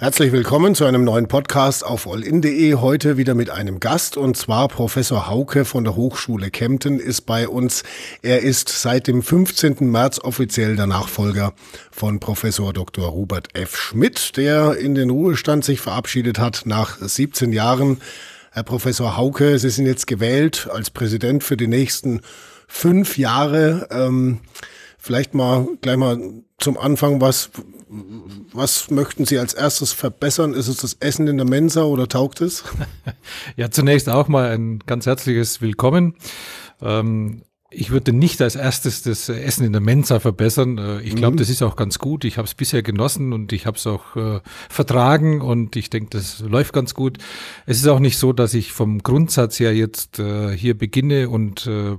Herzlich willkommen zu einem neuen Podcast auf allin.de. Heute wieder mit einem Gast und zwar Professor Hauke von der Hochschule Kempten ist bei uns. Er ist seit dem 15. März offiziell der Nachfolger von Professor Dr. Robert F. Schmidt, der in den Ruhestand sich verabschiedet hat nach 17 Jahren. Herr Professor Hauke, Sie sind jetzt gewählt als Präsident für die nächsten fünf Jahre. Ähm, vielleicht mal gleich mal zum Anfang, was was möchten Sie als erstes verbessern? Ist es das Essen in der Mensa oder taugt es? Ja, zunächst auch mal ein ganz herzliches Willkommen. Ähm, ich würde nicht als erstes das Essen in der Mensa verbessern. Äh, ich glaube, mhm. das ist auch ganz gut. Ich habe es bisher genossen und ich habe es auch äh, vertragen und ich denke, das läuft ganz gut. Es ist auch nicht so, dass ich vom Grundsatz her jetzt äh, hier beginne und äh,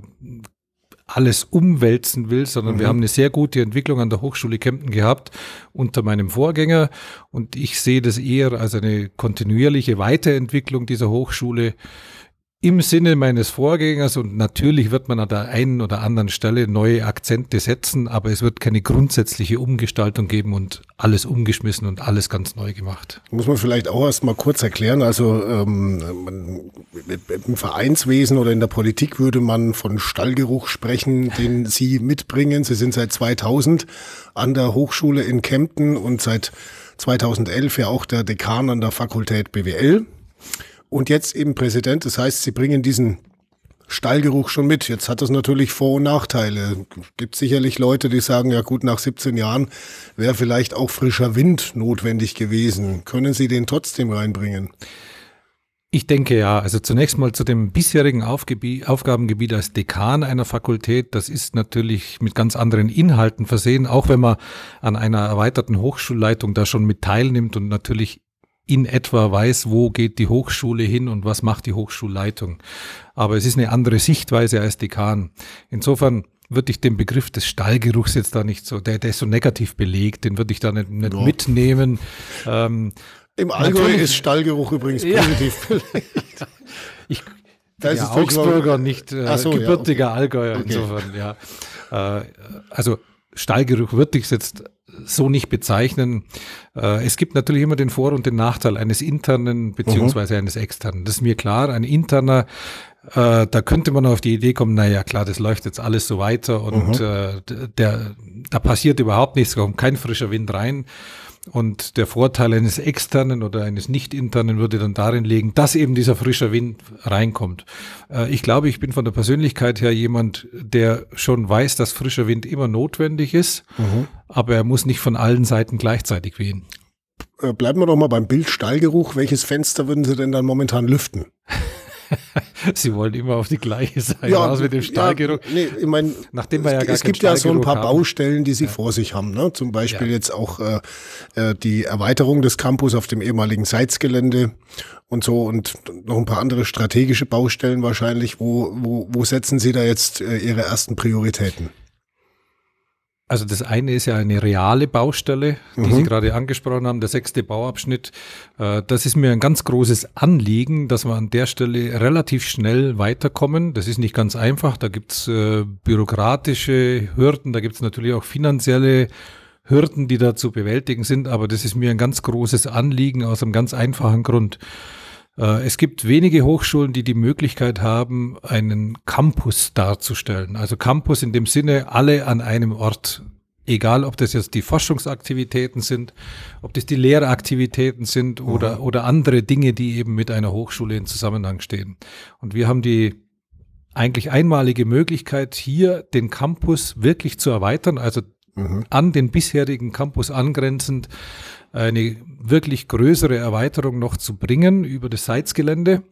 alles umwälzen will, sondern mhm. wir haben eine sehr gute Entwicklung an der Hochschule Kempten gehabt unter meinem Vorgänger und ich sehe das eher als eine kontinuierliche Weiterentwicklung dieser Hochschule im Sinne meines Vorgängers und natürlich wird man an der einen oder anderen Stelle neue Akzente setzen, aber es wird keine grundsätzliche Umgestaltung geben und alles umgeschmissen und alles ganz neu gemacht. Muss man vielleicht auch erst mal kurz erklären. Also ähm, im Vereinswesen oder in der Politik würde man von Stallgeruch sprechen, den Sie mitbringen. Sie sind seit 2000 an der Hochschule in Kempten und seit 2011 ja auch der Dekan an der Fakultät BWL und jetzt eben Präsident. Das heißt, sie bringen diesen Stallgeruch schon mit. Jetzt hat das natürlich Vor- und Nachteile. Gibt sicherlich Leute, die sagen, ja gut, nach 17 Jahren wäre vielleicht auch frischer Wind notwendig gewesen. Können Sie den trotzdem reinbringen? Ich denke ja. Also zunächst mal zu dem bisherigen Aufgebiet, Aufgabengebiet als Dekan einer Fakultät. Das ist natürlich mit ganz anderen Inhalten versehen, auch wenn man an einer erweiterten Hochschulleitung da schon mit teilnimmt und natürlich in etwa weiß, wo geht die Hochschule hin und was macht die Hochschulleitung. Aber es ist eine andere Sichtweise als Dekan. Insofern würde ich den Begriff des Stallgeruchs jetzt da nicht so, der, der ist so negativ belegt, den würde ich da nicht, nicht ja. mitnehmen. Ähm, Im Allgäu ist Stallgeruch übrigens positiv ja. belegt. ich, da ja, Augsburger, nicht äh, so, gebürtiger ja, okay. Allgäuer, okay. insofern, ja. Äh, also Stallgeruch würde ich jetzt so nicht bezeichnen. Äh, es gibt natürlich immer den Vor- und den Nachteil eines internen beziehungsweise mhm. eines externen. Das ist mir klar. Ein interner, äh, da könnte man auf die Idee kommen, naja klar, das läuft jetzt alles so weiter und mhm. äh, der, da passiert überhaupt nichts, kommt kein frischer Wind rein. Und der Vorteil eines externen oder eines nicht internen würde dann darin liegen, dass eben dieser frische Wind reinkommt. Äh, ich glaube, ich bin von der Persönlichkeit her jemand, der schon weiß, dass frischer Wind immer notwendig ist, mhm. aber er muss nicht von allen Seiten gleichzeitig wehen. Äh, bleiben wir doch mal beim Bild Stallgeruch. Welches Fenster würden Sie denn dann momentan lüften? Sie wollen immer auf die gleiche Seite ja, raus mit dem Stahlgeruch. Ja, nee, ich mein, Nachdem wir ja gar Es gibt ja so ein paar haben. Baustellen, die Sie ja. vor sich haben. Ne? Zum Beispiel ja. jetzt auch äh, äh, die Erweiterung des Campus auf dem ehemaligen Seitz-Gelände und so und noch ein paar andere strategische Baustellen wahrscheinlich. Wo, wo, wo setzen Sie da jetzt äh, Ihre ersten Prioritäten? Also das eine ist ja eine reale Baustelle, die mhm. Sie gerade angesprochen haben, der sechste Bauabschnitt. Äh, das ist mir ein ganz großes Anliegen, dass wir an der Stelle relativ schnell weiterkommen. Das ist nicht ganz einfach. Da gibt's äh, bürokratische Hürden, da gibt's natürlich auch finanzielle Hürden, die da zu bewältigen sind. Aber das ist mir ein ganz großes Anliegen aus einem ganz einfachen Grund. Äh, es gibt wenige Hochschulen, die die Möglichkeit haben, einen Campus darzustellen. Also Campus in dem Sinne, alle an einem Ort. Egal, ob das jetzt die Forschungsaktivitäten sind, ob das die Lehraktivitäten sind oder, mhm. oder andere Dinge, die eben mit einer Hochschule in Zusammenhang stehen. Und wir haben die eigentlich einmalige Möglichkeit, hier den Campus wirklich zu erweitern, also mhm. an den bisherigen Campus angrenzend eine wirklich größere Erweiterung noch zu bringen über das Seitsgelände.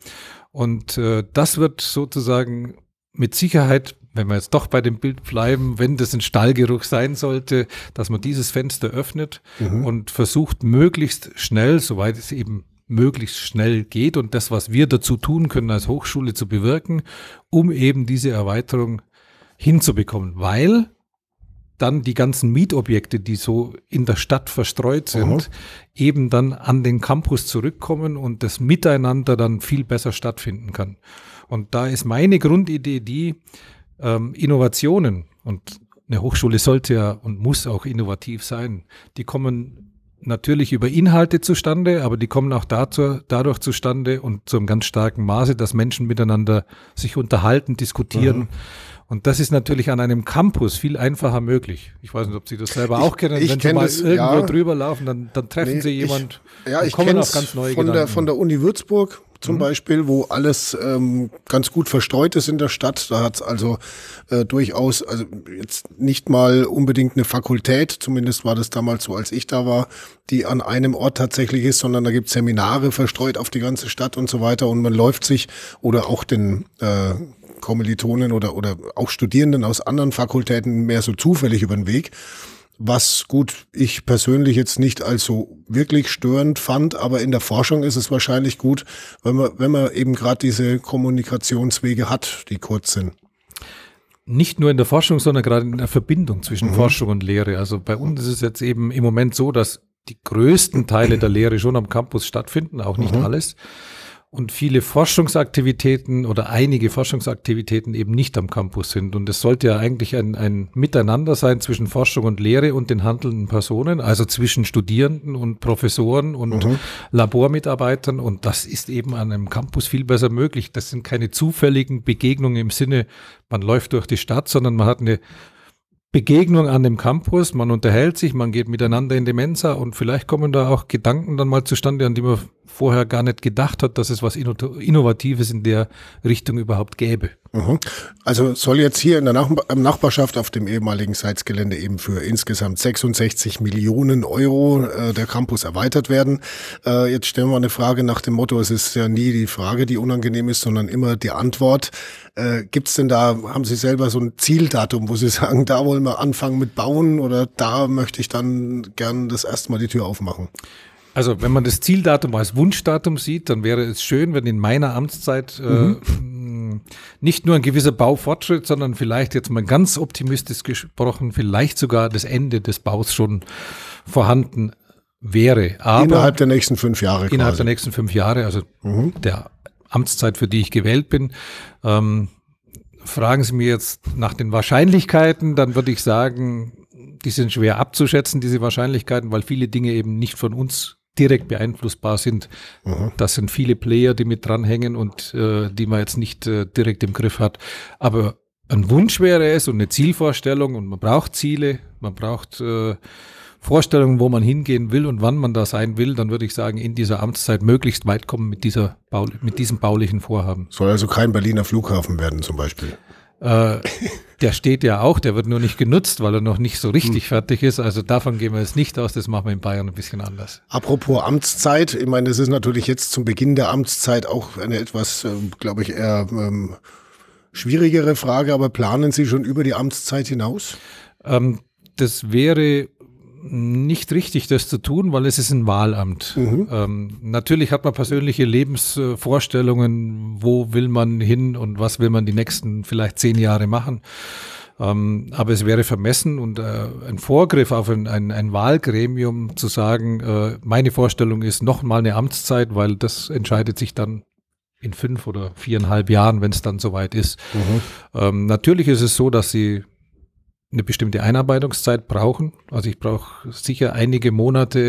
Und äh, das wird sozusagen mit Sicherheit, wenn wir jetzt doch bei dem Bild bleiben, wenn das ein Stallgeruch sein sollte, dass man dieses Fenster öffnet mhm. und versucht möglichst schnell, soweit es eben möglichst schnell geht und das, was wir dazu tun können als Hochschule zu bewirken, um eben diese Erweiterung hinzubekommen. Weil dann die ganzen Mietobjekte, die so in der Stadt verstreut sind, mhm. eben dann an den Campus zurückkommen und das Miteinander dann viel besser stattfinden kann. Und da ist meine Grundidee die, ähm, Innovationen und eine Hochschule sollte ja und muss auch innovativ sein. Die kommen natürlich über Inhalte zustande, aber die kommen auch dazu, dadurch zustande und zu einem ganz starken Maße, dass Menschen miteinander sich unterhalten, diskutieren. Mhm. Und das ist natürlich an einem Campus viel einfacher möglich. Ich weiß nicht, ob Sie das selber ich, auch kennen. Wenn Sie mal das, irgendwo ja. drüber laufen, dann, dann treffen nee, Sie jemand. Ich, ja, ich kenne es von der, von der Uni Würzburg zum mhm. Beispiel, wo alles ähm, ganz gut verstreut ist in der Stadt. Da hat es also äh, durchaus, also jetzt nicht mal unbedingt eine Fakultät, zumindest war das damals so, als ich da war, die an einem Ort tatsächlich ist, sondern da gibt Seminare verstreut auf die ganze Stadt und so weiter und man läuft sich oder auch den äh, Kommilitonen oder, oder auch Studierenden aus anderen Fakultäten mehr so zufällig über den Weg. Was gut, ich persönlich jetzt nicht als so wirklich störend fand, aber in der Forschung ist es wahrscheinlich gut, wenn man, wenn man eben gerade diese Kommunikationswege hat, die kurz sind. Nicht nur in der Forschung, sondern gerade in der Verbindung zwischen mhm. Forschung und Lehre. Also bei uns ist es jetzt eben im Moment so, dass die größten Teile der Lehre schon am Campus stattfinden, auch nicht mhm. alles und viele Forschungsaktivitäten oder einige Forschungsaktivitäten eben nicht am Campus sind. Und es sollte ja eigentlich ein, ein Miteinander sein zwischen Forschung und Lehre und den handelnden Personen, also zwischen Studierenden und Professoren und mhm. Labormitarbeitern. Und das ist eben an einem Campus viel besser möglich. Das sind keine zufälligen Begegnungen im Sinne, man läuft durch die Stadt, sondern man hat eine Begegnung an dem Campus, man unterhält sich, man geht miteinander in die Mensa und vielleicht kommen da auch Gedanken dann mal zustande, an die man vorher gar nicht gedacht hat, dass es was Innovatives in der Richtung überhaupt gäbe. Mhm. Also soll jetzt hier in der Nach Nachbarschaft auf dem ehemaligen Sites-Gelände eben für insgesamt 66 Millionen Euro äh, der Campus erweitert werden. Äh, jetzt stellen wir eine Frage nach dem Motto, es ist ja nie die Frage, die unangenehm ist, sondern immer die Antwort. Äh, Gibt es denn da, haben Sie selber so ein Zieldatum, wo Sie sagen, da wollen wir anfangen mit bauen oder da möchte ich dann gern das erste Mal die Tür aufmachen? Also wenn man das Zieldatum als Wunschdatum sieht, dann wäre es schön, wenn in meiner Amtszeit äh, mhm. Nicht nur ein gewisser Baufortschritt, sondern vielleicht jetzt mal ganz optimistisch gesprochen, vielleicht sogar das Ende des Baus schon vorhanden wäre. Aber innerhalb der nächsten fünf Jahre. Innerhalb quasi. der nächsten fünf Jahre, also mhm. der Amtszeit, für die ich gewählt bin. Ähm, fragen Sie mir jetzt nach den Wahrscheinlichkeiten, dann würde ich sagen, die sind schwer abzuschätzen, diese Wahrscheinlichkeiten, weil viele Dinge eben nicht von uns direkt beeinflussbar sind. Mhm. Das sind viele Player, die mit dranhängen und äh, die man jetzt nicht äh, direkt im Griff hat. Aber ein Wunsch wäre es und eine Zielvorstellung und man braucht Ziele, man braucht äh, Vorstellungen, wo man hingehen will und wann man da sein will, dann würde ich sagen, in dieser Amtszeit möglichst weit kommen mit dieser Bau, mit diesem baulichen Vorhaben. Soll also kein Berliner Flughafen werden zum Beispiel. Äh, der steht ja auch, der wird nur nicht genutzt, weil er noch nicht so richtig hm. fertig ist. Also davon gehen wir jetzt nicht aus, das machen wir in Bayern ein bisschen anders. Apropos Amtszeit, ich meine, das ist natürlich jetzt zum Beginn der Amtszeit auch eine etwas, äh, glaube ich, eher ähm, schwierigere Frage, aber planen Sie schon über die Amtszeit hinaus? Ähm, das wäre nicht richtig, das zu tun, weil es ist ein Wahlamt. Mhm. Ähm, natürlich hat man persönliche Lebensvorstellungen, wo will man hin und was will man die nächsten vielleicht zehn Jahre machen. Ähm, aber es wäre vermessen und äh, ein Vorgriff auf ein, ein, ein Wahlgremium zu sagen, äh, meine Vorstellung ist noch mal eine Amtszeit, weil das entscheidet sich dann in fünf oder viereinhalb Jahren, wenn es dann soweit ist. Mhm. Ähm, natürlich ist es so, dass sie eine bestimmte Einarbeitungszeit brauchen. Also ich brauche sicher einige Monate,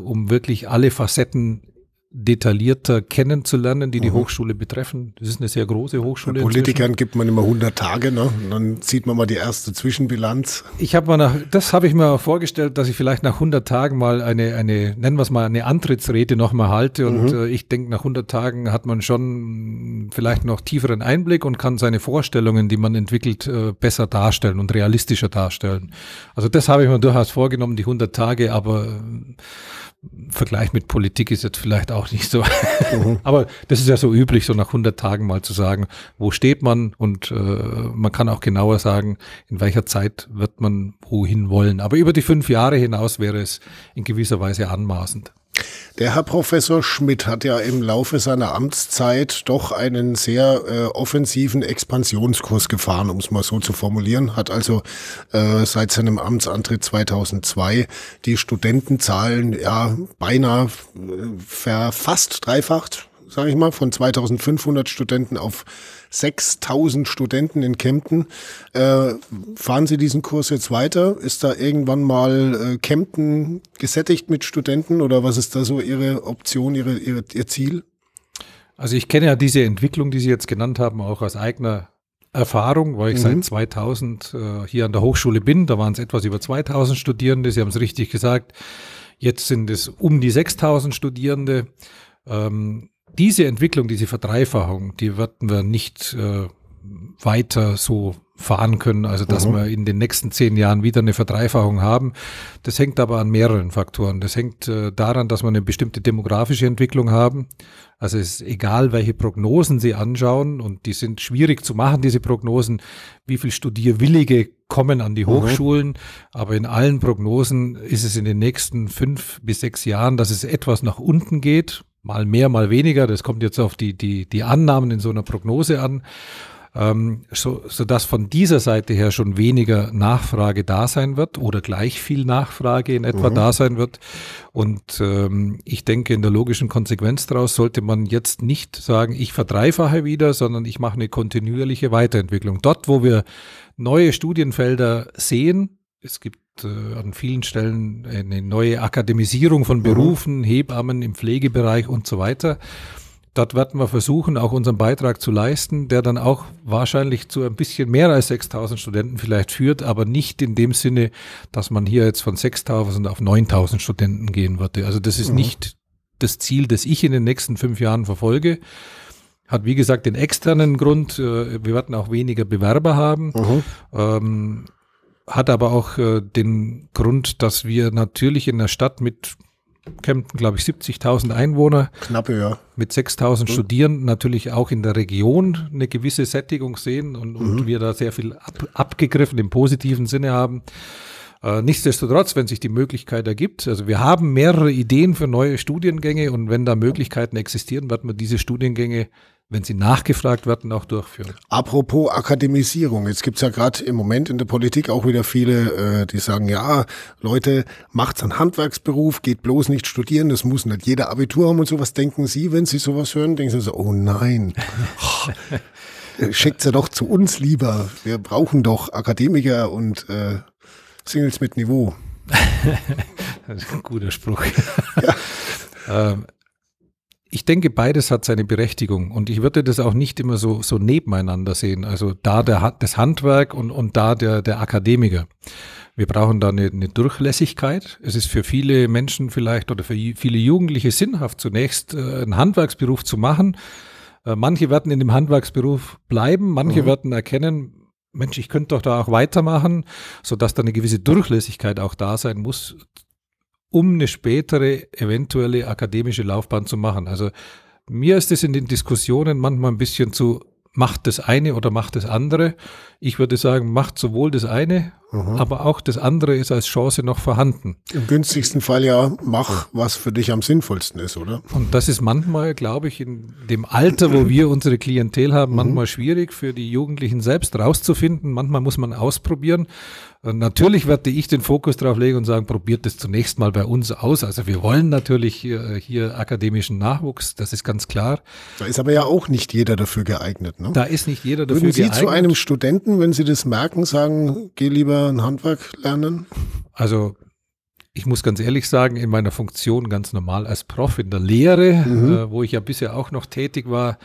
äh, um wirklich alle Facetten detaillierter kennenzulernen, die die mhm. Hochschule betreffen. Das ist eine sehr große Hochschule. Bei Politikern inzwischen. gibt man immer 100 Tage, ne? Und dann sieht man mal die erste Zwischenbilanz. Ich habe mal nach, das habe ich mir vorgestellt, dass ich vielleicht nach 100 Tagen mal eine, eine nennen wir es mal, eine Antrittsrede nochmal halte. Und mhm. äh, ich denke, nach 100 Tagen hat man schon vielleicht noch tieferen Einblick und kann seine Vorstellungen, die man entwickelt, äh, besser darstellen und realistischer darstellen. Also das habe ich mir durchaus vorgenommen, die 100 Tage, aber äh, Vergleich mit Politik ist jetzt vielleicht auch nicht so. Mhm. Aber das ist ja so üblich, so nach 100 Tagen mal zu sagen, wo steht man und äh, man kann auch genauer sagen, in welcher Zeit wird man wohin wollen. Aber über die fünf Jahre hinaus wäre es in gewisser Weise anmaßend. Der Herr Professor Schmidt hat ja im Laufe seiner Amtszeit doch einen sehr äh, offensiven Expansionskurs gefahren, um es mal so zu formulieren. Hat also äh, seit seinem Amtsantritt 2002 die Studentenzahlen ja beinahe äh, verfasst, dreifacht sage ich mal, von 2500 Studenten auf 6000 Studenten in Kempten. Äh, fahren Sie diesen Kurs jetzt weiter? Ist da irgendwann mal äh, Kempten gesättigt mit Studenten oder was ist da so Ihre Option, Ihre, Ihre, Ihr Ziel? Also ich kenne ja diese Entwicklung, die Sie jetzt genannt haben, auch aus eigener Erfahrung, weil ich mhm. seit 2000 äh, hier an der Hochschule bin. Da waren es etwas über 2000 Studierende. Sie haben es richtig gesagt. Jetzt sind es um die 6000 Studierende. Ähm, diese Entwicklung, diese Verdreifachung, die werden wir nicht äh, weiter so fahren können, also dass mhm. wir in den nächsten zehn Jahren wieder eine Verdreifachung haben. Das hängt aber an mehreren Faktoren. Das hängt äh, daran, dass wir eine bestimmte demografische Entwicklung haben. Also es ist egal, welche Prognosen Sie anschauen und die sind schwierig zu machen, diese Prognosen, wie viel Studierwillige kommen an die mhm. Hochschulen. Aber in allen Prognosen ist es in den nächsten fünf bis sechs Jahren, dass es etwas nach unten geht. Mal mehr, mal weniger. Das kommt jetzt auf die, die, die Annahmen in so einer Prognose an ähm, so, so dass von dieser Seite her schon weniger Nachfrage da sein wird oder gleich viel Nachfrage in etwa mhm. da sein wird. Und ähm, ich denke, in der logischen Konsequenz daraus sollte man jetzt nicht sagen, ich verdreifache wieder, sondern ich mache eine kontinuierliche Weiterentwicklung. Dort, wo wir neue Studienfelder sehen, es gibt an vielen Stellen eine neue Akademisierung von mhm. Berufen, mhm. Hebammen im Pflegebereich und so weiter. Dort werden wir versuchen, auch unseren Beitrag zu leisten, der dann auch wahrscheinlich zu ein bisschen mehr als 6000 Studenten vielleicht führt, aber nicht in dem Sinne, dass man hier jetzt von 6000 auf 9000 Studenten gehen würde. Also das ist mhm. nicht das Ziel, das ich in den nächsten fünf Jahren verfolge. Hat wie gesagt den externen Grund, äh, wir werden auch weniger Bewerber haben. Mhm. Ähm, hat aber auch äh, den Grund, dass wir natürlich in der Stadt mit Kempten, glaube ich, 70.000 Einwohner. Knappe, ja. Mit 6.000 mhm. Studierenden natürlich auch in der Region eine gewisse Sättigung sehen und, und mhm. wir da sehr viel ab, abgegriffen im positiven Sinne haben. Äh, nichtsdestotrotz, wenn sich die Möglichkeit ergibt, also wir haben mehrere Ideen für neue Studiengänge und wenn da Möglichkeiten existieren, wird man diese Studiengänge wenn sie nachgefragt werden, auch durchführen. Apropos Akademisierung, jetzt gibt's ja gerade im Moment in der Politik auch wieder viele, äh, die sagen, ja, Leute, macht's einen Handwerksberuf, geht bloß nicht studieren, das muss nicht jeder Abitur haben und sowas. Denken Sie, wenn Sie sowas hören, denken Sie so, oh nein, schickt sie doch zu uns lieber. Wir brauchen doch Akademiker und äh, Singles mit Niveau. das ist ein guter Spruch. Ja. ähm, denke, beides hat seine Berechtigung und ich würde das auch nicht immer so, so nebeneinander sehen. Also da der, das Handwerk und, und da der, der Akademiker. Wir brauchen da eine, eine Durchlässigkeit. Es ist für viele Menschen vielleicht oder für viele Jugendliche sinnhaft, zunächst äh, einen Handwerksberuf zu machen. Äh, manche werden in dem Handwerksberuf bleiben, manche mhm. werden erkennen, Mensch, ich könnte doch da auch weitermachen, so dass da eine gewisse Durchlässigkeit auch da sein muss um eine spätere eventuelle akademische Laufbahn zu machen. Also mir ist es in den Diskussionen manchmal ein bisschen zu, macht das eine oder macht das andere. Ich würde sagen, macht sowohl das eine Mhm. Aber auch das andere ist als Chance noch vorhanden. Im günstigsten Fall ja, mach, was für dich am sinnvollsten ist, oder? Und das ist manchmal, glaube ich, in dem Alter, wo wir unsere Klientel haben, mhm. manchmal schwierig für die Jugendlichen selbst rauszufinden. Manchmal muss man ausprobieren. Und natürlich werde ich den Fokus darauf legen und sagen, probiert das zunächst mal bei uns aus. Also wir wollen natürlich hier, hier akademischen Nachwuchs, das ist ganz klar. Da ist aber ja auch nicht jeder dafür geeignet. Ne? Da ist nicht jeder dafür Würden Sie geeignet. zu einem Studenten, wenn Sie das merken, sagen, geh lieber ein Handwerk lernen? Also ich muss ganz ehrlich sagen, in meiner Funktion ganz normal als Prof in der Lehre, mhm. äh, wo ich ja bisher auch noch tätig war,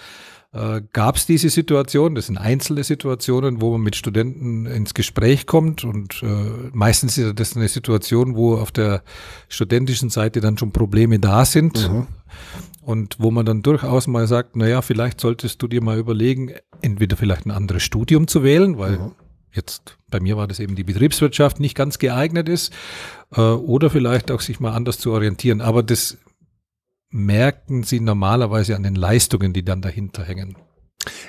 äh, gab es diese Situation. Das sind einzelne Situationen, wo man mit Studenten ins Gespräch kommt und äh, meistens ist das eine Situation, wo auf der studentischen Seite dann schon Probleme da sind. Mhm. Und wo man dann durchaus mal sagt, naja, vielleicht solltest du dir mal überlegen, entweder vielleicht ein anderes Studium zu wählen, weil mhm jetzt bei mir war das eben die Betriebswirtschaft nicht ganz geeignet ist äh, oder vielleicht auch sich mal anders zu orientieren. Aber das merken Sie normalerweise an den Leistungen, die dann dahinter hängen.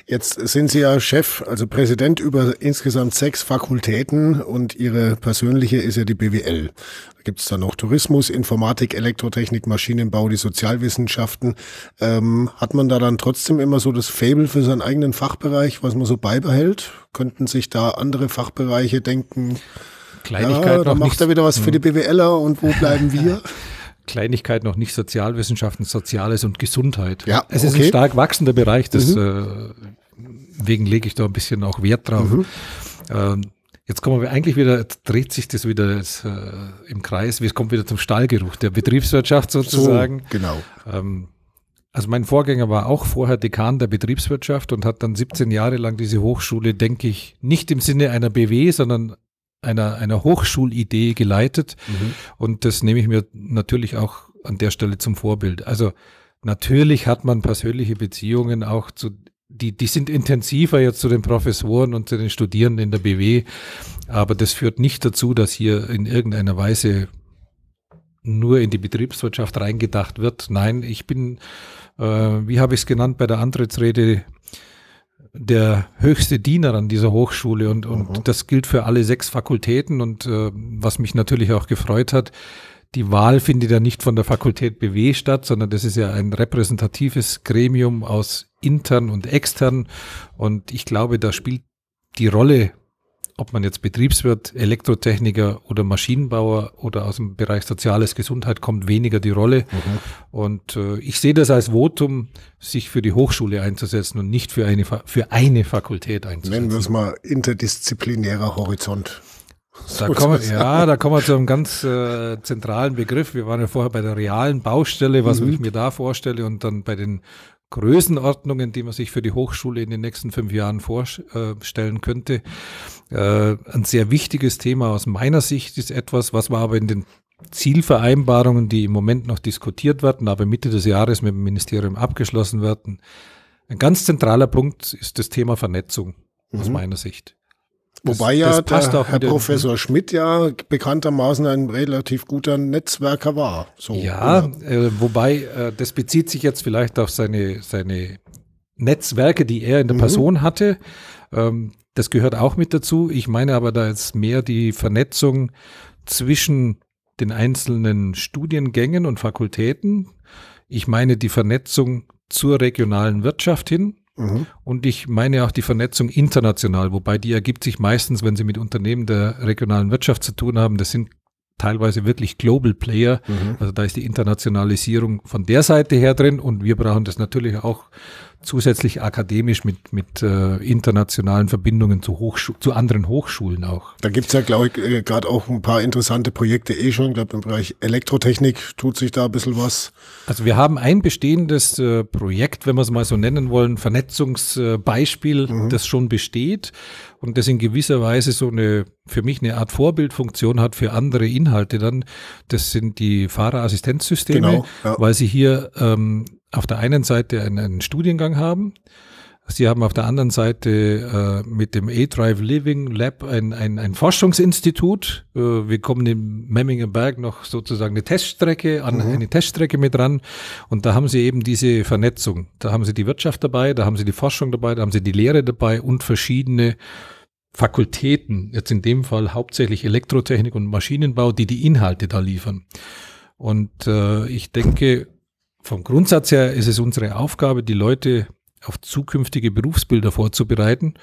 Jetzt sind Sie ja Chef, also Präsident über insgesamt sechs Fakultäten und Ihre persönliche ist ja die BWL. Da gibt es dann noch Tourismus, Informatik, Elektrotechnik, Maschinenbau, die Sozialwissenschaften. Ähm, hat man da dann trotzdem immer so das Fable für seinen eigenen Fachbereich, was man so beibehält? Könnten sich da andere Fachbereiche denken? Kleinigkeit ja, da macht er wieder was für die hm. BWLer und wo bleiben wir? Kleinigkeit noch nicht Sozialwissenschaften, Soziales und Gesundheit. Ja, es ist okay. ein stark wachsender Bereich, Mhm. deswegen lege ich da ein bisschen auch Wert drauf. Mhm. Ähm, Jetzt kommen wir eigentlich wieder, dreht sich das wieder jetzt, äh, im Kreis, es kommt wieder zum Stallgeruch der Betriebswirtschaft sozusagen. So, genau. Ähm, also mein Vorgänger war auch vorher Dekan der Betriebswirtschaft und hat dann 17 Jahre lang diese Hochschule, denke ich, nicht im Sinne einer BW, sondern einer, einer Hochschulidee geleitet. Mhm. Und das nehme ich mir natürlich auch an der Stelle zum Vorbild. Also natürlich hat man persönliche Beziehungen auch zu, die, die sind intensiver jetzt zu den Professoren und zu den Studierenden in der BW, aber das führt nicht dazu, dass hier in irgendeiner Weise nur in die Betriebswirtschaft reingedacht wird. Nein, ich bin, äh, wie habe ich es genannt bei der Antrittsrede, der höchste Diener an dieser Hochschule und, und Mhm. das gilt für alle sechs Fakultäten und äh, was mich natürlich auch gefreut hat, die Wahl findet ja nicht von der Fakultät BW statt, sondern das ist ja ein repräsentatives Gremium aus intern und extern und ich glaube, da spielt die Rolle ob man jetzt Betriebswirt, Elektrotechniker oder Maschinenbauer oder aus dem Bereich Soziales, Gesundheit kommt, weniger die Rolle. Mhm. Und äh, ich sehe das als Votum, sich für die Hochschule einzusetzen und nicht für eine, für eine Fakultät Nennen wir einzusetzen. es mal interdisziplinärer Horizont. Da kommen, ja, da kommen wir zu einem ganz äh, zentralen Begriff. Wir waren ja vorher bei der realen Baustelle, was ich mir da vorstelle, und dann bei den Größenordnungen, die man sich für die Hochschule in den nächsten fünf Jahren vorstellen könnte. Äh, ein sehr wichtiges Thema aus meiner Sicht ist etwas, was wir aber in den Zielvereinbarungen, die im Moment noch diskutiert werden, aber Mitte des Jahres mit dem Ministerium abgeschlossen werden. Ein ganz zentraler Punkt ist das Thema Vernetzung aus meiner Sicht. Das- Wobei ja der auch Herr Professor Schmidt ja bekanntermaßen ein relativ guter Netzwerker war. So, Ja, äh, wobei äh, das bezieht sich jetzt vielleicht auf seine, seine Netzwerke, die er in der Mhm. Person hatte. Ähm, das gehört auch mit dazu. Ich meine aber da jetzt mehr die Vernetzung zwischen den einzelnen Studiengängen und Fakultäten. Ich meine die Vernetzung zur regionalen Wirtschaft hin. Mhm. Und ich meine auch die Vernetzung international, wobei die ergibt sich meistens, wenn Sie mit Unternehmen der regionalen Wirtschaft zu tun haben. Das sind teilweise wirklich Global Player. Mhm. Also da ist die Internationalisierung von der Seite her drin und wir brauchen das natürlich auch zusätzlich akademisch mit, mit äh, internationalen Verbindungen zu, Hochschu zu anderen Hochschulen auch. Da gibt's ja, glaube ich, äh, gerade auch ein paar interessante Projekte eh schon. Ich glaube, im Bereich Elektrotechnik tut sich da ein bisschen was. Also wir haben ein bestehendes äh, Projekt, wenn wir es mal so nennen wollen, Vernetzungsbeispiel, Mhm. das schon besteht und das in gewisser Weise so eine, für mich eine Art Vorbildfunktion hat für andere Inhalte dann. Das sind die Fahrerassistenzsysteme, Genau, ja. weil sie hier ähm, auf der einen Seite einen, einen Studiengang haben. Sie haben auf der anderen Seite äh, mit dem A-Drive Living Lab ein, ein, ein Forschungsinstitut. Äh, wir kommen im Memminger Berg noch sozusagen eine Teststrecke an, eine Teststrecke mit dran. Und da haben Sie eben diese Vernetzung. Da haben Sie die Wirtschaft dabei, da haben Sie die Forschung dabei, da haben Sie die Lehre dabei und verschiedene Fakultäten, jetzt in dem Fall hauptsächlich Elektrotechnik und Maschinenbau, die die Inhalte da liefern. Und äh, ich denke, vom Grundsatz her ist es unsere Aufgabe, die Leute auf zukünftige Berufsbilder vorzubereiten.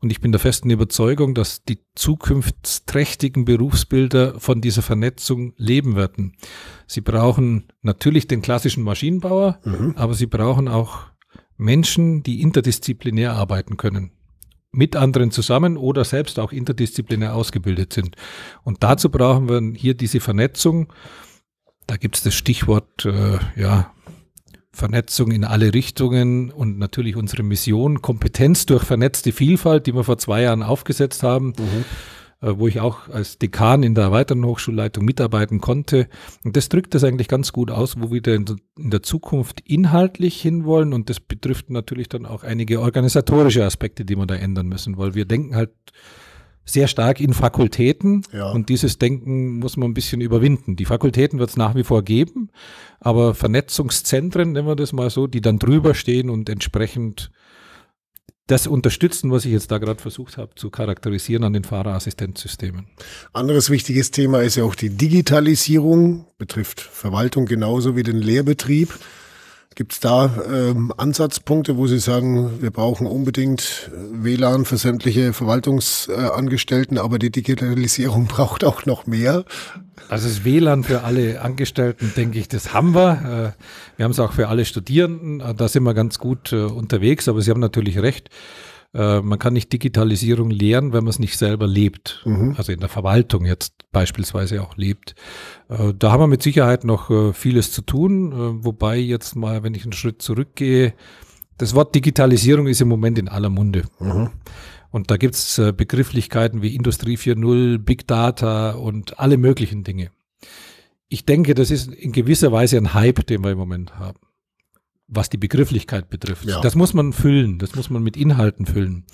Und ich bin der festen Überzeugung, dass die zukunftsträchtigen Berufsbilder von dieser Vernetzung leben werden. Sie brauchen natürlich den klassischen Maschinenbauer, aber sie brauchen auch Menschen, die interdisziplinär arbeiten können. Mit anderen zusammen oder selbst auch interdisziplinär ausgebildet sind. Und dazu brauchen wir hier diese Vernetzung. Da gibt es das Stichwort, äh, ja, Vernetzung in alle Richtungen und natürlich unsere Mission, Kompetenz durch vernetzte Vielfalt, die wir vor zwei Jahren aufgesetzt haben, äh, wo ich auch als Dekan in der erweiterten Hochschulleitung mitarbeiten konnte. Und das drückt das eigentlich ganz gut aus, wo wir in der Zukunft inhaltlich hinwollen. Und das betrifft natürlich dann auch einige organisatorische Aspekte, die wir da ändern müssen, weil wir denken halt sehr stark in Fakultäten Ja. und dieses Denken muss man ein bisschen überwinden. Die Fakultäten wird es nach wie vor geben, aber Vernetzungszentren, nennen wir das mal so, die dann drüber stehen und entsprechend das unterstützen, was ich jetzt da gerade versucht habe zu charakterisieren an den Fahrerassistenzsystemen. Anderes wichtiges Thema ist ja auch die Digitalisierung, betrifft Verwaltung genauso wie den Lehrbetrieb. Gibt es da ähm, Ansatzpunkte, wo Sie sagen, wir brauchen unbedingt WLAN für sämtliche Verwaltungsangestellten, äh, aber die Digitalisierung braucht auch noch mehr? Also das WLAN für alle Angestellten, denke ich, das haben wir. Äh, wir haben es auch für alle Studierenden. Da sind wir ganz gut äh, unterwegs, aber Sie haben natürlich recht. Äh, man kann nicht Digitalisierung lehren, wenn man es nicht selber lebt. Mhm. Also in der Verwaltung jetzt beispielsweise auch lebt. Äh, da haben wir mit Sicherheit noch äh, vieles zu tun, wobei jetzt mal, wenn ich einen Schritt zurückgehe, das Wort Digitalisierung ist im Moment in aller Munde. Mhm. Und da gibt's Begrifflichkeiten wie Industrie 4.0, Big Data und alle möglichen Dinge. Ich denke, das ist in gewisser Weise ein Hype, den wir im Moment haben was die Begrifflichkeit betrifft. Ja. Das muss man füllen, das muss man mit Inhalten füllen.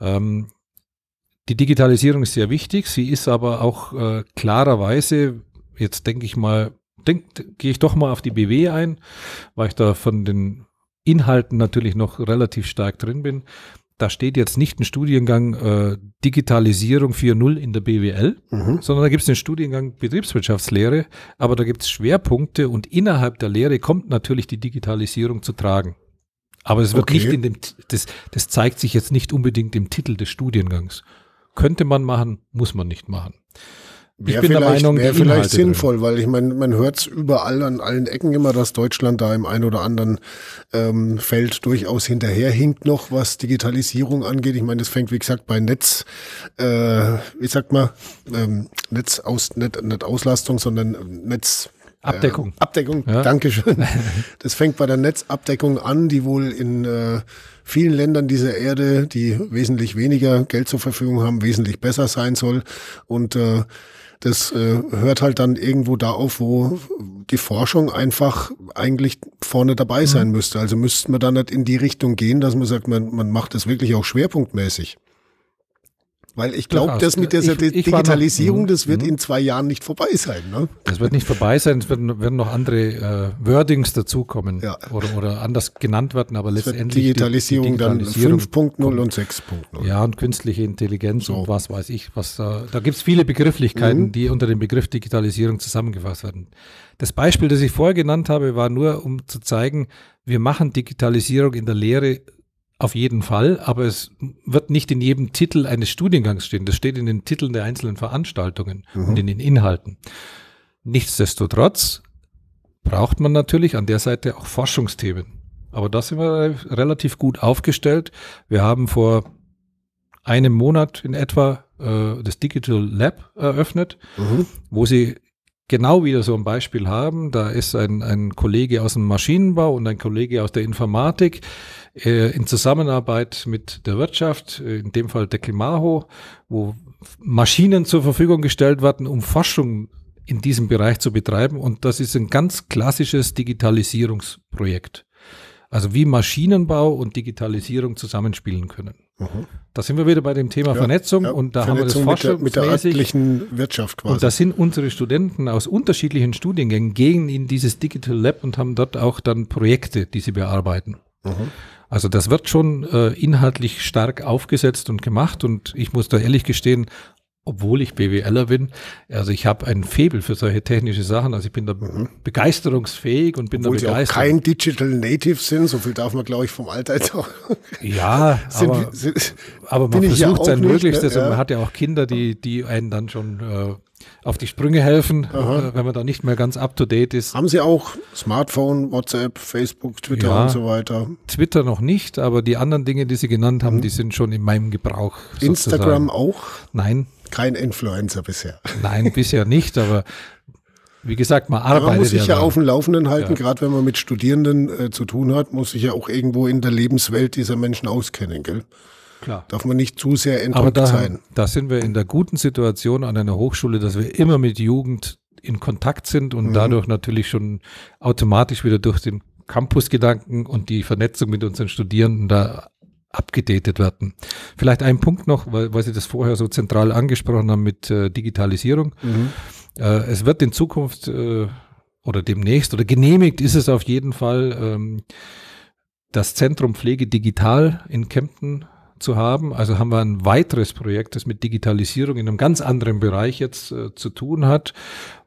Ähm, die Digitalisierung ist sehr wichtig, sie ist aber auch äh, klarerweise, jetzt denke ich mal, denk, gehe ich doch mal auf die BW ein, weil ich da von den Inhalten natürlich noch relativ stark drin bin da steht jetzt nicht ein Studiengang äh, Digitalisierung 4.0 in der BWL, mhm. sondern da gibt es den Studiengang Betriebswirtschaftslehre, aber da gibt es Schwerpunkte und innerhalb der Lehre kommt natürlich die Digitalisierung zu tragen. Aber es wird okay. nicht in dem, das, das zeigt sich jetzt nicht unbedingt im Titel des Studiengangs. Könnte man machen, muss man nicht machen. Wäre vielleicht, Meinung, wär vielleicht sinnvoll, drin. weil ich meine, man hört es überall an allen Ecken immer, dass Deutschland da im einen oder anderen ähm, Feld durchaus hinterherhinkt noch, was Digitalisierung angeht. Ich meine, das fängt, wie gesagt, bei Netz, äh, wie sagt man, ähm, Netz aus, nicht, nicht Auslastung, sondern Netz. Äh, Abdeckung. Äh, Abdeckung, ja. Dankeschön. Das fängt bei der Netzabdeckung an, die wohl in äh, vielen Ländern dieser Erde, die wesentlich weniger Geld zur Verfügung haben, wesentlich besser sein soll. Und äh, das äh, hört halt dann irgendwo da auf, wo die Forschung einfach eigentlich vorne dabei mhm. sein müsste. Also müsste man dann nicht in die Richtung gehen, dass man sagt, man, man macht das wirklich auch schwerpunktmäßig. Weil ich glaube, das mit dieser ich, ich Digitalisierung, noch, das wird mhm. in zwei Jahren nicht vorbei sein. Ne? Das wird nicht vorbei sein, es werden, werden noch andere äh, Wordings dazukommen ja. oder, oder anders genannt werden, aber das letztendlich. Digitalisierung, die, die Digitalisierung dann 5.0 und 6.0. Ja, und künstliche Intelligenz so. und was weiß ich. was Da, da gibt es viele Begrifflichkeiten, mhm. die unter dem Begriff Digitalisierung zusammengefasst werden. Das Beispiel, das ich vorher genannt habe, war nur, um zu zeigen, wir machen Digitalisierung in der Lehre auf jeden Fall, aber es wird nicht in jedem Titel eines Studiengangs stehen. Das steht in den Titeln der einzelnen Veranstaltungen mhm. und in den Inhalten. Nichtsdestotrotz braucht man natürlich an der Seite auch Forschungsthemen. Aber da sind wir relativ gut aufgestellt. Wir haben vor einem Monat in etwa äh, das Digital Lab eröffnet, mhm. wo Sie genau wieder so ein Beispiel haben. Da ist ein, ein Kollege aus dem Maschinenbau und ein Kollege aus der Informatik äh, in Zusammenarbeit mit der Wirtschaft, äh, in dem Fall Deckelmaho, wo Maschinen zur Verfügung gestellt werden, um Forschung in diesem Bereich zu betreiben. Und das ist ein ganz klassisches Digitalisierungsprojekt. Also wie Maschinenbau und Digitalisierung zusammenspielen können. Mhm. Da sind wir wieder bei dem Thema ja, Vernetzung ja, und da Vernetzung haben wir das forschungsmäßig. Mit der, mit der örtlichen Wirtschaft quasi. Und da sind unsere Studenten aus unterschiedlichen Studiengängen gehen in dieses Digital Lab und haben dort auch dann Projekte, die sie bearbeiten. Mhm. Also das wird schon äh, inhaltlich stark aufgesetzt und gemacht und ich muss da ehrlich gestehen, obwohl ich BWLer bin, also ich habe ein Febel für solche technische Sachen, also ich bin da mhm. begeisterungsfähig und bin obwohl da begeistert. Sie auch kein Digital Native sind, so viel darf man glaube ich vom Alter jetzt auch. Ja, sind, aber, sind, aber man versucht ja sein Möglichstes ne? ja. und man hat ja auch Kinder, die, die einen dann schon äh, auf die Sprünge helfen, äh, wenn man da nicht mehr ganz up to date ist. Haben Sie auch Smartphone, WhatsApp, Facebook, Twitter ja, und so weiter? Twitter noch nicht, aber die anderen Dinge, die Sie genannt haben, mhm. die sind schon in meinem Gebrauch. Instagram sozusagen. auch? Nein. Kein Influencer bisher. Nein, bisher nicht, aber wie gesagt, man arbeitet. Man muss sich ja, ja auf dem Laufenden halten, ja. gerade wenn man mit Studierenden äh, zu tun hat, muss sich ja auch irgendwo in der Lebenswelt dieser Menschen auskennen, gell? Klar. Darf man nicht zu sehr entrückt da, sein. Da sind wir in der guten Situation an einer Hochschule, dass wir immer mit Jugend in Kontakt sind und mhm. dadurch natürlich schon automatisch wieder durch den Campusgedanken und die Vernetzung mit unseren Studierenden da abgedatet werden. Vielleicht ein Punkt noch, weil, weil Sie das vorher so zentral angesprochen haben mit äh, Digitalisierung. Mhm. Äh, es wird in Zukunft äh, oder demnächst oder genehmigt ist es auf jeden Fall ähm, das Zentrum Pflege Digital in Kempten zu haben. Also haben wir ein weiteres Projekt, das mit Digitalisierung in einem ganz anderen Bereich jetzt äh, zu tun hat,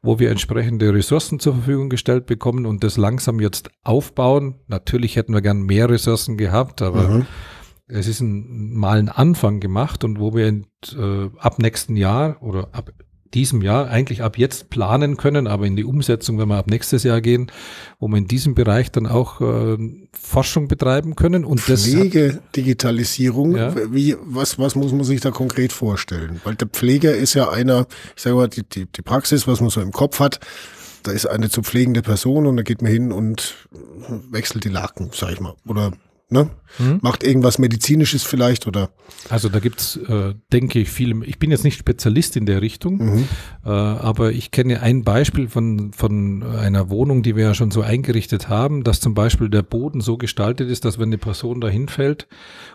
wo wir entsprechende Ressourcen zur Verfügung gestellt bekommen und das langsam jetzt aufbauen. Natürlich hätten wir gern mehr Ressourcen gehabt, aber mhm. Es ist ein, mal ein Anfang gemacht und wo wir in, äh, ab nächsten Jahr oder ab diesem Jahr eigentlich ab jetzt planen können, aber in die Umsetzung, wenn wir ab nächstes Jahr gehen, wo wir in diesem Bereich dann auch äh, Forschung betreiben können und Pflege, Digitalisierung, ja. wie, was, was muss man sich da konkret vorstellen? Weil der Pfleger ist ja einer, ich sage mal, die, die, die Praxis, was man so im Kopf hat, da ist eine zu pflegende Person und da geht man hin und wechselt die Laken, sag ich mal, oder Ne? Hm? Macht irgendwas Medizinisches vielleicht oder? Also da gibt's, äh, denke ich, viel. Ich bin jetzt nicht Spezialist in der Richtung, mhm. äh, aber ich kenne ein Beispiel von, von einer Wohnung, die wir ja schon so eingerichtet haben, dass zum Beispiel der Boden so gestaltet ist, dass wenn eine Person da hinfällt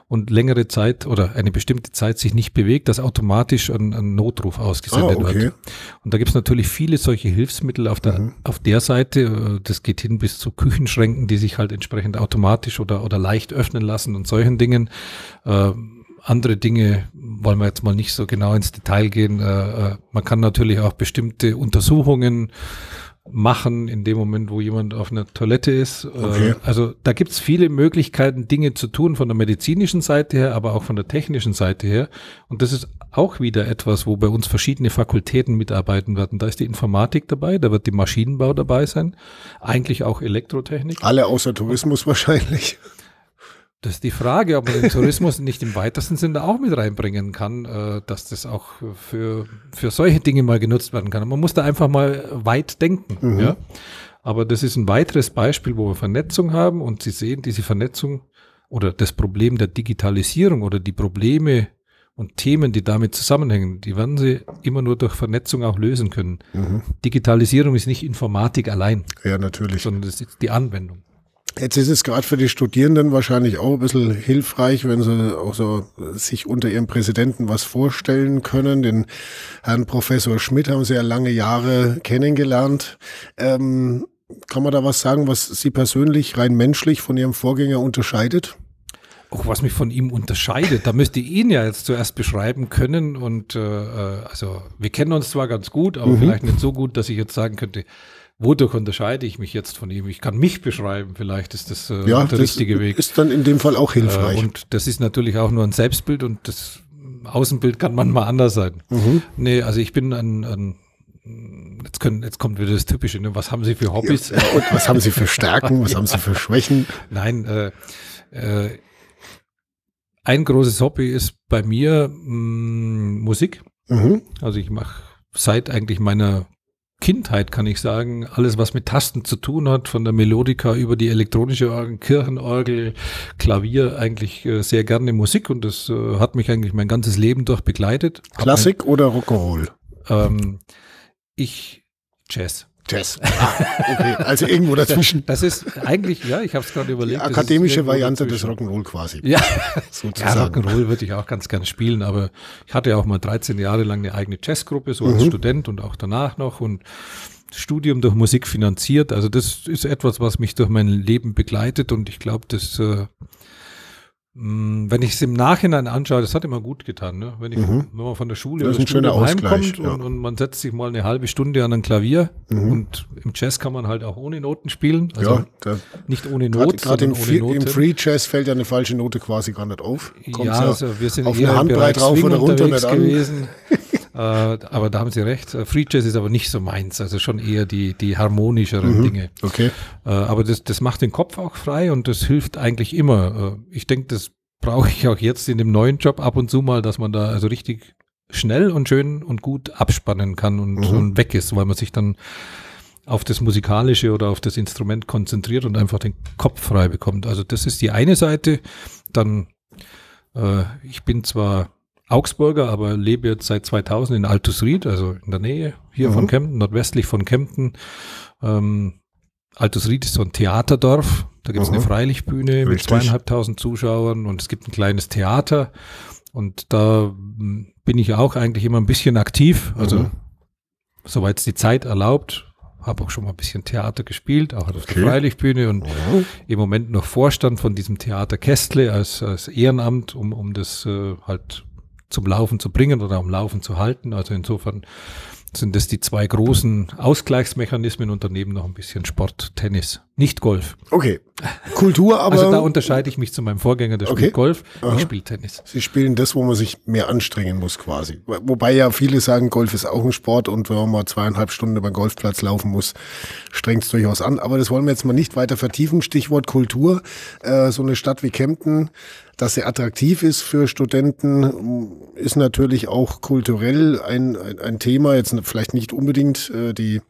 und längere Zeit oder eine bestimmte Zeit sich nicht bewegt, dass automatisch ein, ein Notruf ausgesendet ah, okay. wird. Und da gibt's natürlich viele solche Hilfsmittel auf der, mhm. auf der Seite. Das geht hin bis zu Küchenschränken, die sich halt entsprechend automatisch oder, oder leicht öffnen lassen und solchen Dingen. Äh, andere Dinge wollen wir jetzt mal nicht so genau ins Detail gehen. Äh, äh man kann natürlich auch bestimmte Untersuchungen machen in dem Moment, wo jemand auf einer Toilette ist. Äh, okay. Also da gibt's viele Möglichkeiten, Dinge zu tun von der medizinischen Seite her, aber auch von der technischen Seite her. Und das ist auch wieder etwas, wo bei uns verschiedene Fakultäten mitarbeiten werden. Da ist die Informatik dabei, da wird die Maschinenbau dabei sein, eigentlich auch Elektrotechnik. Alle außer Tourismus wahrscheinlich. Das ist die Frage, ob man den Tourismus nicht im weitesten Sinne auch mit reinbringen kann, äh, dass das auch für, für solche Dinge mal genutzt werden kann. Man muss da einfach mal weit denken. Mhm. Ja? Aber das ist ein weiteres Beispiel, wo wir Vernetzung haben und Sie sehen, diese Vernetzung oder das Problem der Digitalisierung oder die Probleme und Themen, die damit zusammenhängen, die werden Sie immer nur durch Vernetzung auch lösen können. Mhm. Digitalisierung ist nicht Informatik allein. Ja, natürlich. Sondern das ist die Anwendung. Jetzt ist es gerade für die Studierenden wahrscheinlich auch ein bisschen hilfreich, wenn sie auch so sich unter ihrem Präsidenten was vorstellen können. Den Herrn Professor Schmidt haben sie ja lange Jahre kennengelernt. Ähm, kann man da was sagen, was Sie persönlich rein menschlich von Ihrem Vorgänger unterscheidet? Auch was mich von ihm unterscheidet, da müsste ich ihn ja jetzt zuerst beschreiben können. Und äh, äh also wir kennen uns zwar ganz gut, aber mhm. vielleicht nicht so gut, dass ich jetzt sagen könnte, wodurch unterscheide ich mich jetzt von ihm? Ich kann mich beschreiben, vielleicht ist das äh, ja, der das richtige Weg. Ist dann in dem Fall auch hilfreich. Äh, und das ist natürlich auch nur ein Selbstbild und das Außenbild kann manchmal anders sein. Mhm. Nee, also ich bin ein, ein Jetzt, können, jetzt kommt wieder das Typische, ne? was haben Sie für Hobbys? Ja, und was haben Sie für Stärken, was ja. haben Sie für Schwächen? Nein, äh, äh, ein großes Hobby ist bei mir mh, mm, Musik. Mhm. Also ich mache seit eigentlich meiner Kindheit, kann ich sagen, alles, was mit Tasten zu tun hat, von der Melodika über die elektronische Orgel, Kirchenorgel, Klavier, eigentlich äh, sehr gerne Musik und das äh, hat mich eigentlich mein ganzes Leben durch begleitet. Klassik oder Rock'n'Roll? Ähm, ich Jazz. Jazz. Ah, okay, also irgendwo dazwischen. Das ist eigentlich, ja, ich habe es gerade überlegt. Die akademische Variante des Rock'n'Roll quasi. Ja, sozusagen. ja Rock'n'Roll würde ich auch ganz gerne spielen, aber ich hatte ja auch mal 13 Jahre lang eine eigene Jazzgruppe, so als mhm. Student und auch danach noch und Studium durch Musik finanziert. Also das ist etwas, was mich durch mein Leben begleitet und ich glaube, das äh, wenn ich es im Nachhinein anschaue, das hat immer gut getan, ne? wenn, ich, mhm. wenn man von der Schule oder Schule heimkommt ja. und, und, man setzt sich mal eine halbe Stunde an ein Klavier mhm. und im Jazz kann man halt auch ohne Noten spielen. Also ja, nicht ohne Noten, Gerade im, im Free Jazz fällt ja eine falsche Note quasi gar nicht auf. Kommt ja, also wir sind auf eine Handbreit drauf oder runter nicht gewesen. äh, aber da haben Sie recht. Äh, Free Jazz ist aber nicht so meins, also schon eher die, die harmonischeren mhm. Dinge. Okay. Äh, aber das, das macht den Kopf auch frei und das hilft eigentlich immer. Äh, ich denke, das brauche ich auch jetzt in dem neuen Job ab und zu mal, dass man da also richtig schnell und schön und gut abspannen kann und, mhm. und weg ist, weil man sich dann auf das Musikalische oder auf das Instrument konzentriert und einfach den Kopf frei bekommt. Also das ist die eine Seite. Dann, äh, ich bin zwar Augsburger, aber lebe jetzt seit 2000 in Altusried, also in der Nähe hier mhm. von Kempten, nordwestlich von Kempten. Ähm, Altusried ist so ein Theaterdorf. Da gibt es eine Freilichtbühne Richtig. mit zweieinhalbtausend Zuschauern und es gibt ein kleines Theater. Und da hm, bin ich auch eigentlich immer ein bisschen aktiv. Also, mhm. soweit es die Zeit erlaubt, habe auch schon mal ein bisschen Theater gespielt, auch auf okay. der Freilichtbühne und mhm. im Moment noch Vorstand von diesem Theater Kästle als, als Ehrenamt, um, um das äh, halt zum Laufen zu bringen oder am Laufen zu halten. Also insofern sind das die zwei großen Ausgleichsmechanismen und daneben noch ein bisschen Sport, Tennis, nicht Golf. Okay. Kultur aber. Also da unterscheide ich mich zu meinem Vorgänger, der okay. spielt Golf, Aha. ich spiele Tennis. Sie spielen das, wo man sich mehr anstrengen muss quasi. Wobei ja viele sagen, Golf ist auch ein Sport und wenn man mal zweieinhalb Stunden über den Golfplatz laufen muss, strengt es durchaus an. Aber das wollen wir jetzt mal nicht weiter vertiefen. Stichwort Kultur. Äh, so eine Stadt wie Kempten dass sie attraktiv ist für Studenten, ist natürlich auch kulturell ein, ein, ein Thema. Jetzt vielleicht nicht unbedingt äh, die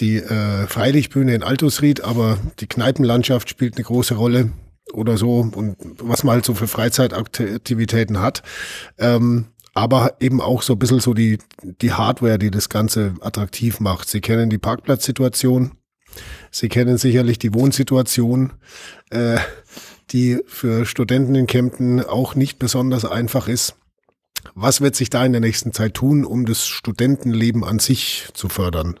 die äh, Freilichtbühne in Altusried, aber die Kneipenlandschaft spielt eine große Rolle oder so und was man halt so für Freizeitaktivitäten hat. Ähm, aber eben auch so ein bisschen so die, die Hardware, die das Ganze attraktiv macht. Sie kennen die Parkplatzsituation, Sie kennen sicherlich die Wohnsituation. Äh, die für Studenten in Kempten auch nicht besonders einfach ist. Was wird sich da in der nächsten Zeit tun, um das Studentenleben an sich zu fördern?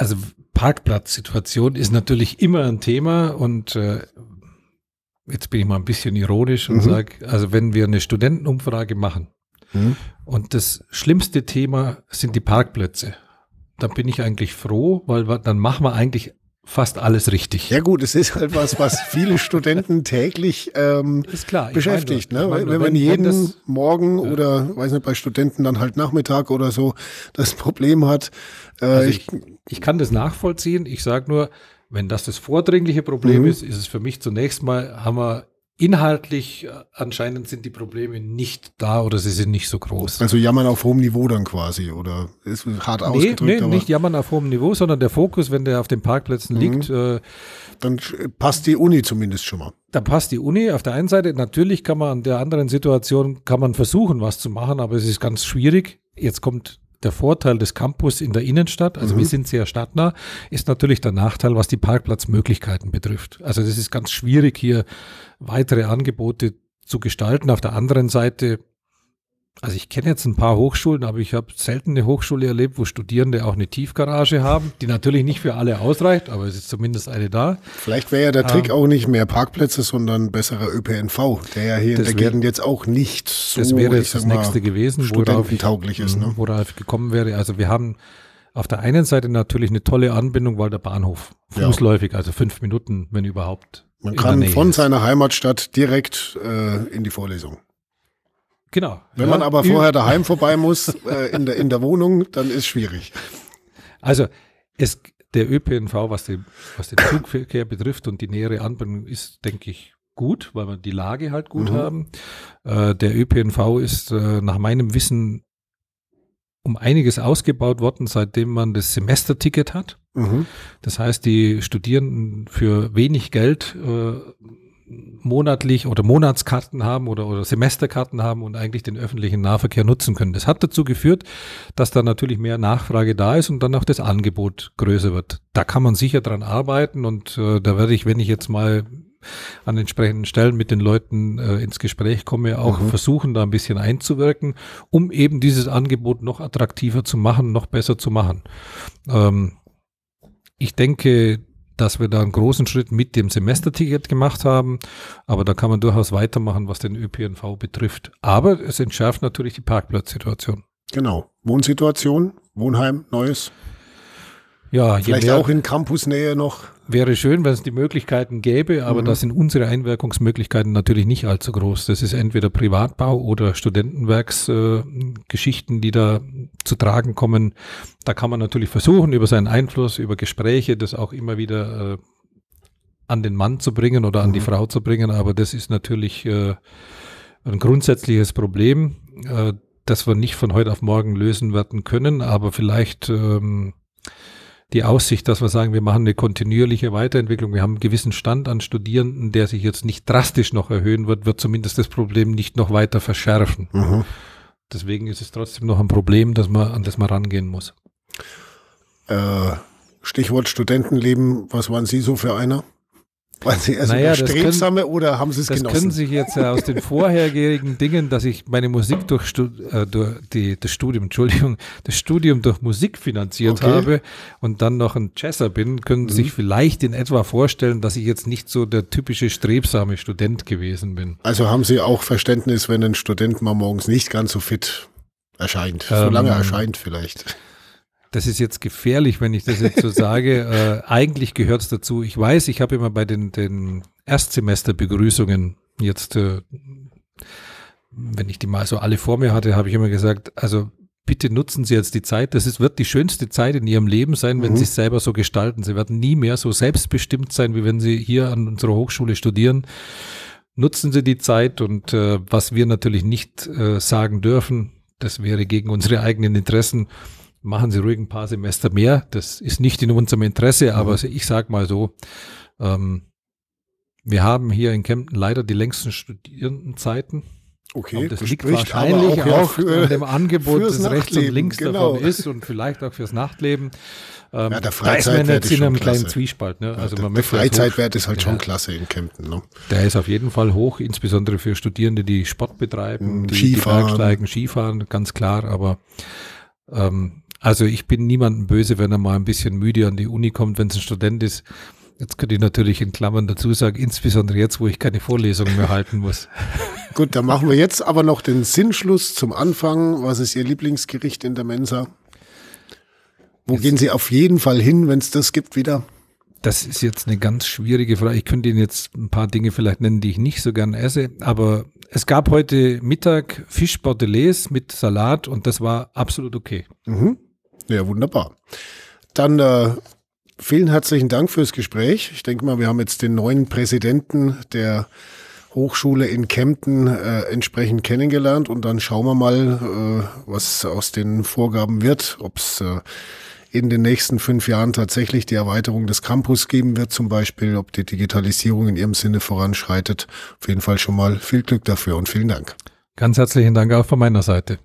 Also Parkplatzsituation ist natürlich immer ein Thema und äh, jetzt bin ich mal ein bisschen ironisch und mhm. sage, also wenn wir eine Studentenumfrage machen mhm. und das schlimmste Thema sind die Parkplätze, dann bin ich eigentlich froh, weil wir, dann machen wir eigentlich fast alles richtig. Ja gut, es ist halt was, was viele Studenten täglich ähm, ist klar, beschäftigt. Meine, ne? Meine, wenn, wenn, man jeden das, Morgen ja. oder weiß nicht, bei Studenten dann halt Nachmittag oder so das Problem hat. Äh, also ich, ich kann das nachvollziehen. Ich sage nur, wenn das das vordringliche Problem mhm. ist, ist es für mich zunächst mal, haben wir inhaltlich äh, anscheinend sind die Probleme nicht da oder sie sind nicht so groß. Also jammern auf hohem Niveau dann quasi oder ist hart nee, ausgedrückt? Nee, nicht jammern auf hohem Niveau, sondern der Fokus, wenn der auf den Parkplätzen mhm. liegt. Äh, dann passt die Uni zumindest schon mal. Dann passt die Uni auf der einen Seite. Natürlich kann man an der anderen Situation kann man versuchen, was zu machen, aber es ist ganz schwierig. Jetzt kommt der Vorteil des Campus in der Innenstadt, also mhm. wir sind sehr stadtnah, ist natürlich der Nachteil, was die Parkplatzmöglichkeiten betrifft. Also das ist ganz schwierig, hier weitere Angebote zu gestalten. Auf der anderen Seite also ich kenne jetzt ein paar Hochschulen, aber ich habe selten eine Hochschule erlebt, wo Studierende auch eine Tiefgarage haben, die natürlich nicht für alle ausreicht, aber es ist zumindest eine da. Vielleicht wäre ja der Trick ähm, auch nicht mehr Parkplätze, sondern besserer ÖPNV, der ja hier in der Gegend jetzt auch nicht so Das wäre jetzt das nächste gewesen, worauf, tauglich ist, ne? worauf gekommen wäre. Also wir haben auf der einen Seite natürlich eine tolle Anbindung, weil der Bahnhof fußläufig, ja. also fünf Minuten, wenn überhaupt. Man kann von ist. seiner Heimatstadt direkt äh, in die Vorlesung. Genau. Wenn ja, man aber vorher daheim vorbei muss, äh, in, der, in der Wohnung, dann ist schwierig. Also es, der ÖPNV, was den, was den Zugverkehr betrifft und die nähere Anbindung ist, denke ich, gut, weil wir die Lage halt gut mhm. haben. Äh, der ÖPNV ist äh, nach meinem Wissen um einiges ausgebaut worden, seitdem man das Semesterticket hat. Mhm. Das heißt, die Studierenden für wenig Geld äh, monatlich oder Monatskarten haben oder, oder Semesterkarten haben und eigentlich den öffentlichen Nahverkehr nutzen können. Das hat dazu geführt, dass da natürlich mehr Nachfrage da ist und dann auch das Angebot größer wird. Da kann man sicher dran arbeiten und äh, da werde ich, wenn ich jetzt mal an entsprechenden Stellen mit den Leuten äh, ins Gespräch komme, auch mhm. versuchen, da ein bisschen einzuwirken, um eben dieses Angebot noch attraktiver zu machen, noch besser zu machen. Ähm, ich denke, dass wir da einen großen Schritt mit dem Semesterticket gemacht haben. Aber da kann man durchaus weitermachen, was den ÖPNV betrifft. Aber es entschärft natürlich die Parkplatzsituation. Genau. Wohnsituation, Wohnheim, Neues. Ja, vielleicht mehr, auch in Campusnähe noch. Wäre schön, wenn es die Möglichkeiten gäbe, aber mhm. da sind unsere Einwirkungsmöglichkeiten natürlich nicht allzu groß. Das ist entweder Privatbau oder Studentenwerksgeschichten, äh, die da zu tragen kommen. Da kann man natürlich versuchen, über seinen Einfluss, über Gespräche, das auch immer wieder äh, an den Mann zu bringen oder an mhm. die Frau zu bringen, aber das ist natürlich äh, ein grundsätzliches Problem, äh, das wir nicht von heute auf morgen lösen werden können, aber vielleicht ähm, die Aussicht, dass wir sagen, wir machen eine kontinuierliche Weiterentwicklung, wir haben einen gewissen Stand an Studierenden, der sich jetzt nicht drastisch noch erhöhen wird, wird zumindest das Problem nicht noch weiter verschärfen. Mhm. Deswegen ist es trotzdem noch ein Problem, dass man, an das man rangehen muss. Äh, Stichwort Studentenleben, was waren Sie so für einer? Waren Sie also naja, Strebsame können, oder haben Sie es genossen? Das können sich jetzt aus den vorhergehenden Dingen, dass ich meine Musik durch, äh, durch die, das Studium, Entschuldigung, das Studium durch Musik finanziert okay. habe und dann noch ein Jazzer bin, können Sie mhm. sich vielleicht in etwa vorstellen, dass ich jetzt nicht so der typische strebsame Student gewesen bin. Also haben Sie auch Verständnis, wenn ein Student mal morgens nicht ganz so fit erscheint, ähm, solange er erscheint vielleicht das ist jetzt gefährlich, wenn ich das jetzt so sage. Äh, eigentlich gehört es dazu. Ich weiß, ich habe immer bei den, den Erstsemesterbegrüßungen jetzt, äh, wenn ich die mal so alle vor mir hatte, habe ich immer gesagt, also bitte nutzen Sie jetzt die Zeit. Das ist, wird die schönste Zeit in Ihrem Leben sein, wenn mhm. Sie es selber so gestalten. Sie werden nie mehr so selbstbestimmt sein, wie wenn Sie hier an unserer Hochschule studieren. Nutzen Sie die Zeit und äh, was wir natürlich nicht äh, sagen dürfen, das wäre gegen unsere eigenen Interessen machen Sie ruhig ein paar Semester mehr. Das ist nicht in unserem Interesse, aber mhm. ich sage mal so, ähm, wir haben hier in Kempten leider die längsten Studierendenzeiten. Okay, das liegt wahrscheinlich auch, auch an dem Angebot, das rechts und links genau. davon ist und vielleicht auch fürs Nachtleben. Ähm, ja, der Freizeitwert ist in einem kleinen Zwiespalt. Ne? Also ja, man der Freizeitwert ist halt schon klasse in Kempten. Ne? Der ist auf jeden Fall hoch, insbesondere für Studierende, die Sport betreiben, die, Skifahren. die Bergsteigen, Skifahren, ganz klar. Aber ähm, also ich bin niemandem böse, wenn er mal ein bisschen müde an die Uni kommt, wenn es ein Student ist. Jetzt könnte ich natürlich in Klammern dazu sagen, insbesondere jetzt, wo ich keine Vorlesungen mehr halten muss. Gut, dann machen wir jetzt aber noch den Sinnschluss zum Anfang. Was ist Ihr Lieblingsgericht in der Mensa? Wo jetzt, gehen Sie auf jeden Fall hin, wenn es das gibt wieder? Das ist jetzt eine ganz schwierige Frage. Ich könnte Ihnen jetzt ein paar Dinge vielleicht nennen, die ich nicht so gern esse, aber es gab heute Mittag Fisch Bordelaise mit Salat und das war absolut okay. Mhm. Ja, wunderbar. Dann äh, vielen herzlichen Dank fürs Gespräch. Ich denke mal, wir haben jetzt den neuen Präsidenten der Hochschule in Kempten äh, entsprechend kennengelernt und dann schauen wir mal, äh, was aus den Vorgaben wird, ob es äh, in den nächsten fünf Jahren tatsächlich die Erweiterung des Campus geben wird, zum Beispiel, ob die Digitalisierung in ihrem Sinne voranschreitet. Auf jeden Fall schon mal viel Glück dafür und vielen Dank. Ganz herzlichen Dank auch von meiner Seite.